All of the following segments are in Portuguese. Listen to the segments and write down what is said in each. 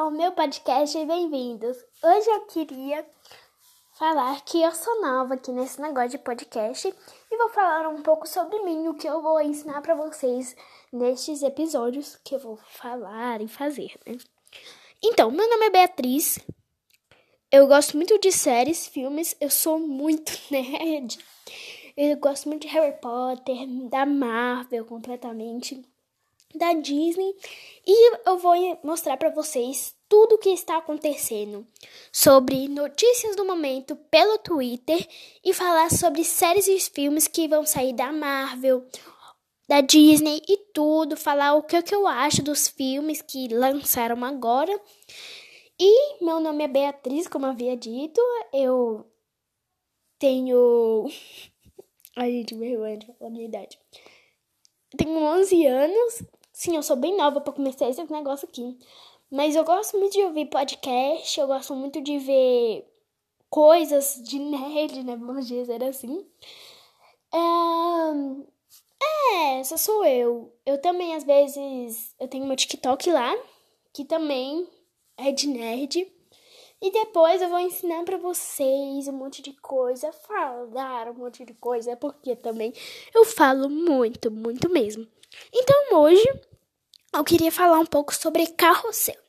ao meu podcast e bem-vindos. Hoje eu queria falar que eu sou nova aqui nesse negócio de podcast e vou falar um pouco sobre mim, o que eu vou ensinar para vocês nestes episódios que eu vou falar e fazer, né? Então, meu nome é Beatriz. Eu gosto muito de séries, filmes, eu sou muito nerd. Eu gosto muito de Harry Potter, da Marvel completamente da Disney e eu vou mostrar para vocês tudo o que está acontecendo sobre notícias do momento pelo Twitter e falar sobre séries e filmes que vão sair da Marvel, da Disney e tudo, falar o que, eu acho dos filmes que lançaram agora. E meu nome é Beatriz, como eu havia dito, eu tenho. Ai, gente, vergonha de falar minha idade. Eu tenho 11 anos Sim, eu sou bem nova para começar esse negócio aqui. Mas eu gosto muito de ouvir podcast, eu gosto muito de ver coisas de nerd, né? Vamos dizer assim. É, essa sou eu. Eu também, às vezes, eu tenho meu TikTok lá, que também é de nerd. E depois eu vou ensinar para vocês um monte de coisa, falar um monte de coisa, porque também eu falo muito, muito mesmo. Então hoje eu queria falar um pouco sobre Carrossel.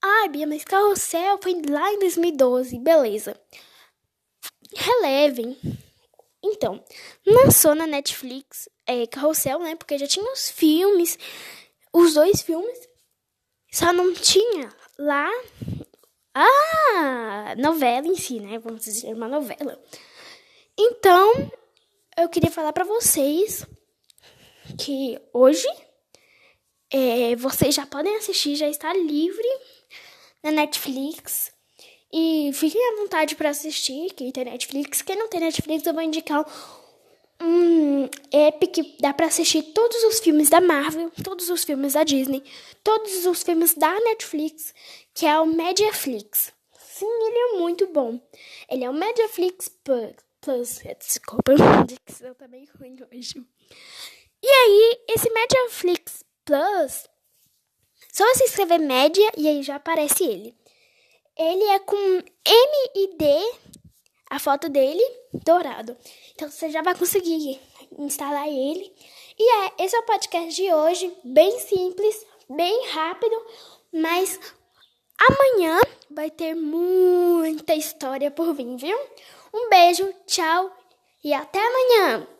Ah, Bia, mas Carrossel foi lá em 2012, beleza. Relevem. Então, lançou na Netflix é, Carrossel, né? Porque já tinha os filmes, os dois filmes, só não tinha lá a novela em si, né? Vamos dizer, uma novela. Então, eu queria falar para vocês que hoje é, vocês já podem assistir, já está livre na Netflix. E fiquem à vontade para assistir, quem tem Netflix. Quem não tem Netflix, eu vou indicar um que dá para assistir todos os filmes da Marvel, todos os filmes da Disney, todos os filmes da Netflix, que é o Mediaflix. Sim, ele é muito bom. Ele é o Mediaflix Plus. Desculpa, eu bem ruim hoje. E aí, esse Mediaflix Plus, só você escrever média e aí já aparece ele. Ele é com M e D, a foto dele, dourado. Então você já vai conseguir instalar ele. E é, esse é o podcast de hoje, bem simples, bem rápido, mas amanhã vai ter muita história por vir, viu? Um beijo, tchau e até amanhã!